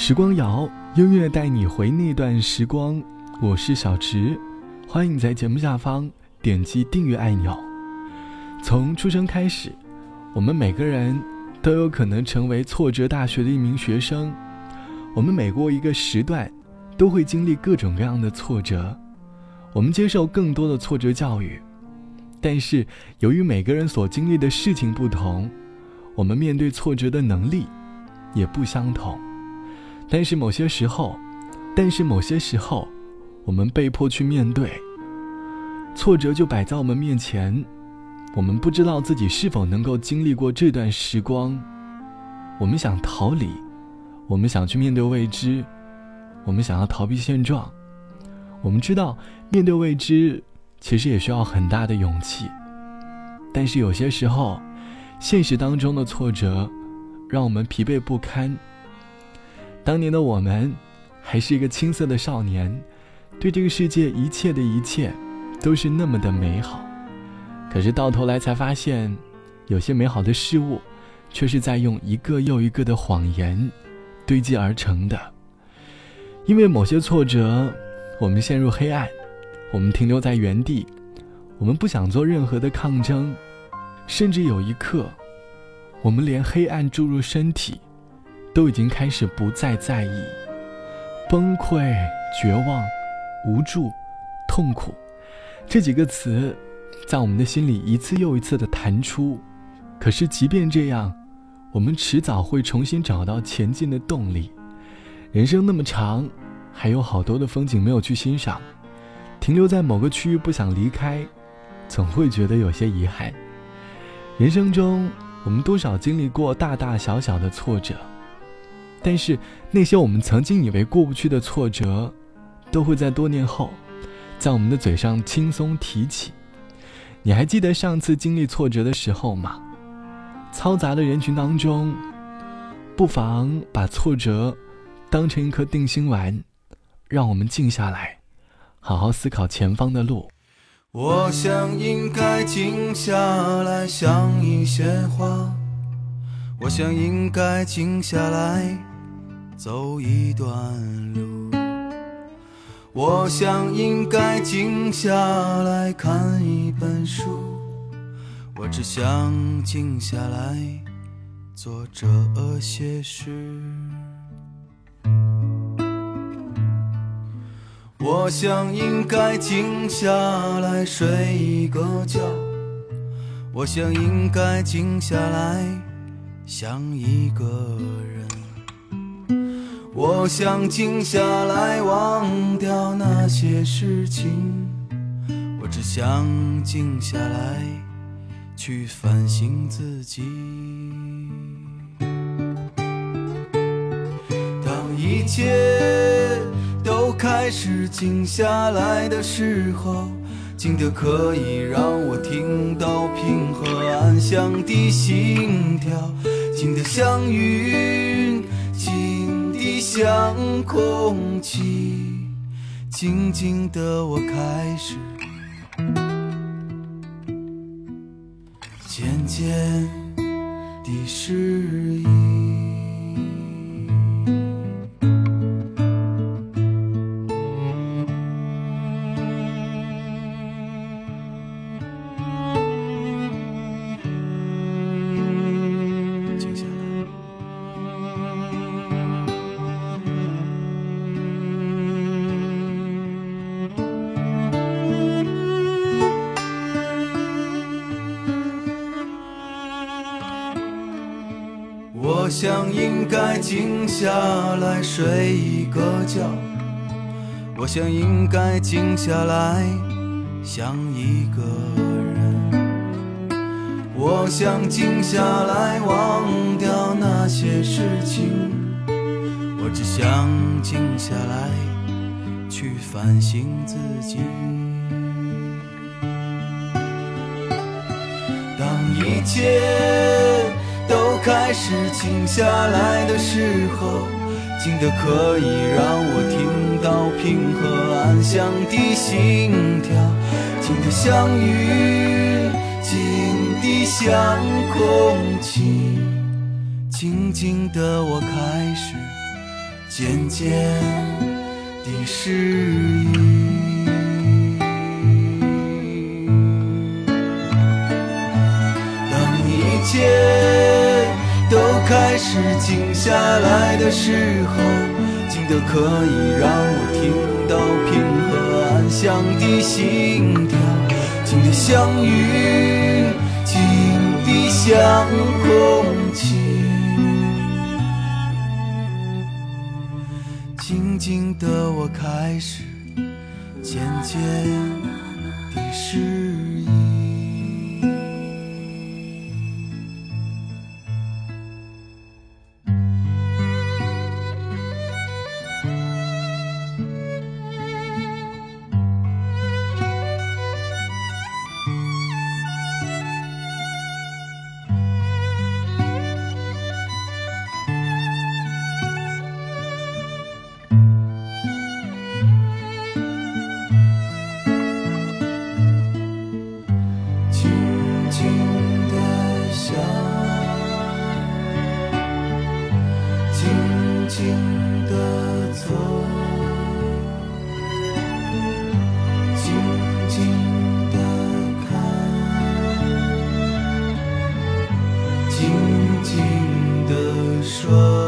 时光谣，音乐带你回那段时光。我是小池，欢迎在节目下方点击订阅按钮。从出生开始，我们每个人都有可能成为挫折大学的一名学生。我们每过一个时段，都会经历各种各样的挫折。我们接受更多的挫折教育，但是由于每个人所经历的事情不同，我们面对挫折的能力也不相同。但是某些时候，但是某些时候，我们被迫去面对挫折，就摆在我们面前。我们不知道自己是否能够经历过这段时光。我们想逃离，我们想去面对未知，我们想要逃避现状。我们知道面对未知，其实也需要很大的勇气。但是有些时候，现实当中的挫折，让我们疲惫不堪。当年的我们，还是一个青涩的少年，对这个世界一切的一切，都是那么的美好。可是到头来才发现，有些美好的事物，却是在用一个又一个的谎言堆积而成的。因为某些挫折，我们陷入黑暗，我们停留在原地，我们不想做任何的抗争，甚至有一刻，我们连黑暗注入身体。都已经开始不再在意，崩溃、绝望、无助、痛苦，这几个词，在我们的心里一次又一次的弹出。可是，即便这样，我们迟早会重新找到前进的动力。人生那么长，还有好多的风景没有去欣赏，停留在某个区域不想离开，总会觉得有些遗憾。人生中，我们多少经历过大大小小的挫折。但是那些我们曾经以为过不去的挫折，都会在多年后，在我们的嘴上轻松提起。你还记得上次经历挫折的时候吗？嘈杂的人群当中，不妨把挫折当成一颗定心丸，让我们静下来，好好思考前方的路。我想应该静下来想一些话，我想应该静下来。走一段路，我想应该静下来看一本书。我只想静下来做这些事。我想应该静下来睡一个觉。我想应该静下来想一个人。我想静下来，忘掉那些事情。我只想静下来，去反省自己。当一切都开始静下来的时候，静得可以让我听到平和安详的心跳，静得像云。像空气，静静的，我开始渐渐地适应。想应该静下来睡一个觉，我想应该静下来想一个人，我想静下来忘掉那些事情，我只想静下来去反省自己。当一切。开始静下来的时候，静得可以让我听到平和安详的心跳，静得像云，静得像空气，静静的我开始渐渐的失意。当一切是静下来的时候，静得可以让我听到平和安详的心跳，静的像雨，静的像空气。静静的，我开始渐渐的失的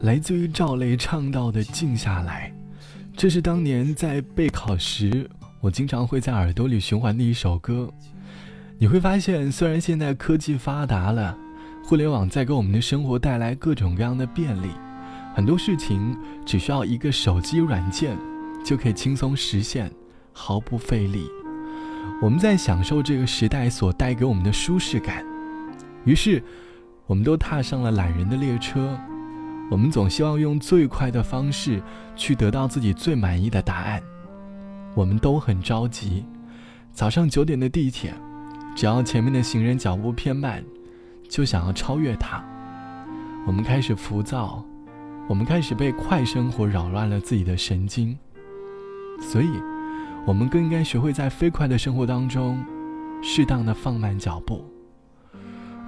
来自于赵雷唱到的《静下来》，这是当年在备考时我经常会在耳朵里循环的一首歌。你会发现，虽然现在科技发达了，互联网在给我们的生活带来各种各样的便利，很多事情只需要一个手机软件就可以轻松实现，毫不费力。我们在享受这个时代所带给我们的舒适感，于是，我们都踏上了懒人的列车。我们总希望用最快的方式去得到自己最满意的答案。我们都很着急，早上九点的地铁，只要前面的行人脚步偏慢，就想要超越他。我们开始浮躁，我们开始被快生活扰乱了自己的神经。所以，我们更应该学会在飞快的生活当中，适当的放慢脚步。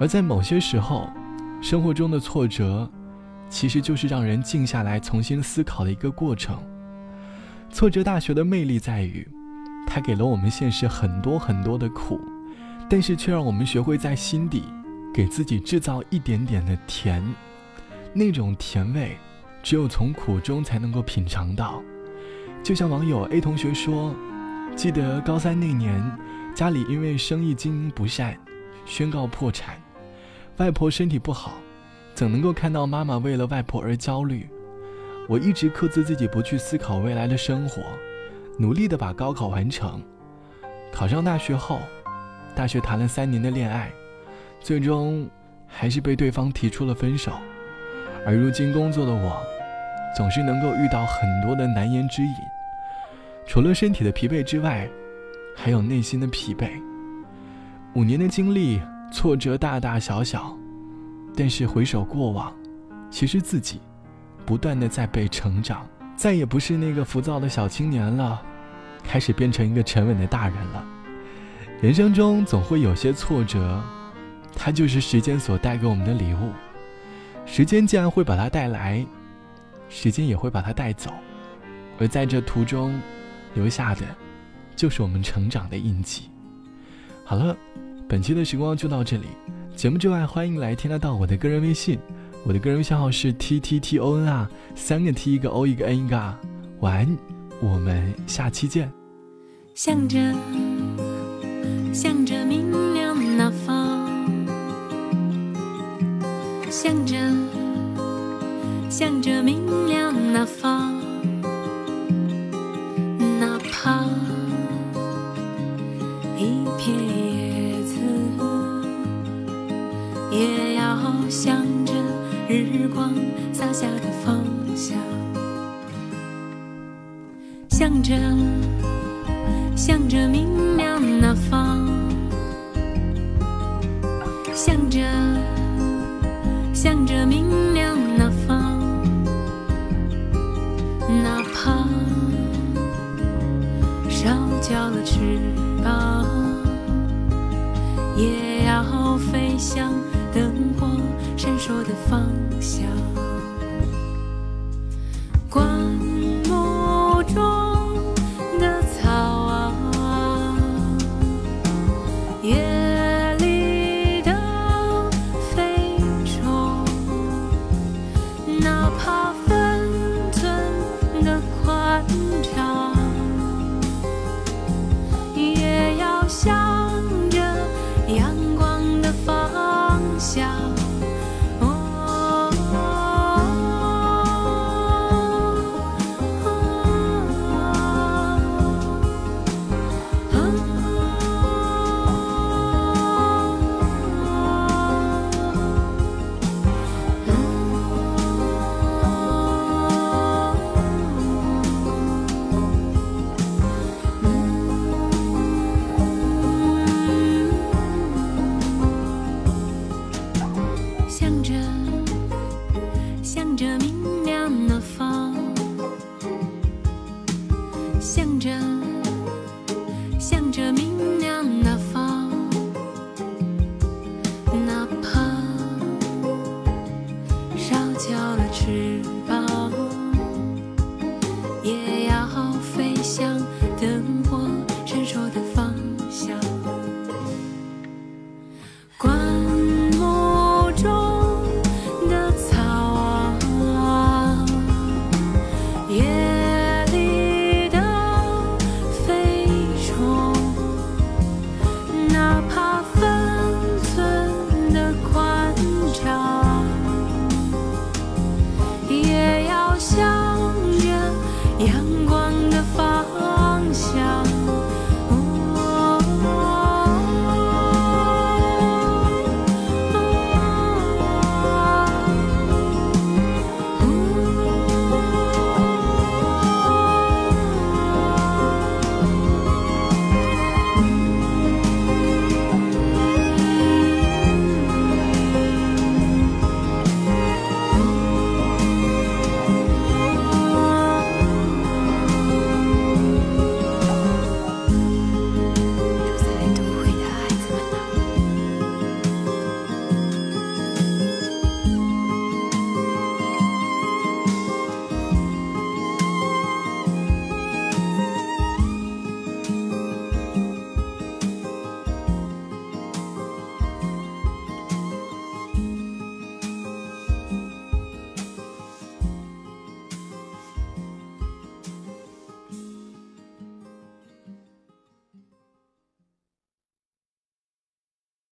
而在某些时候，生活中的挫折。其实就是让人静下来重新思考的一个过程。挫折大学的魅力在于，它给了我们现实很多很多的苦，但是却让我们学会在心底给自己制造一点点的甜。那种甜味，只有从苦中才能够品尝到。就像网友 A 同学说：“记得高三那年，家里因为生意经营不善，宣告破产，外婆身体不好。”怎能够看到妈妈为了外婆而焦虑？我一直克制自己不去思考未来的生活，努力的把高考完成。考上大学后，大学谈了三年的恋爱，最终还是被对方提出了分手。而如今工作的我，总是能够遇到很多的难言之隐。除了身体的疲惫之外，还有内心的疲惫。五年的经历，挫折大大小小。但是回首过往，其实自己不断的在被成长，再也不是那个浮躁的小青年了，开始变成一个沉稳的大人了。人生中总会有些挫折，它就是时间所带给我们的礼物。时间既然会把它带来，时间也会把它带走，而在这途中留下的，就是我们成长的印记。好了，本期的时光就到这里。节目之外欢迎来添加到我的个人微信。我的个人微信号是 ttton 啊三个 t 一个 o 一个 n 一个 r 晚安我们下期见。向着向着明亮那方向着向着明亮那方向着日光洒下的方向，向着向着明亮那方，向着向着明亮那方，哪怕烧焦了翅膀。也要飞向灯火闪烁的方向。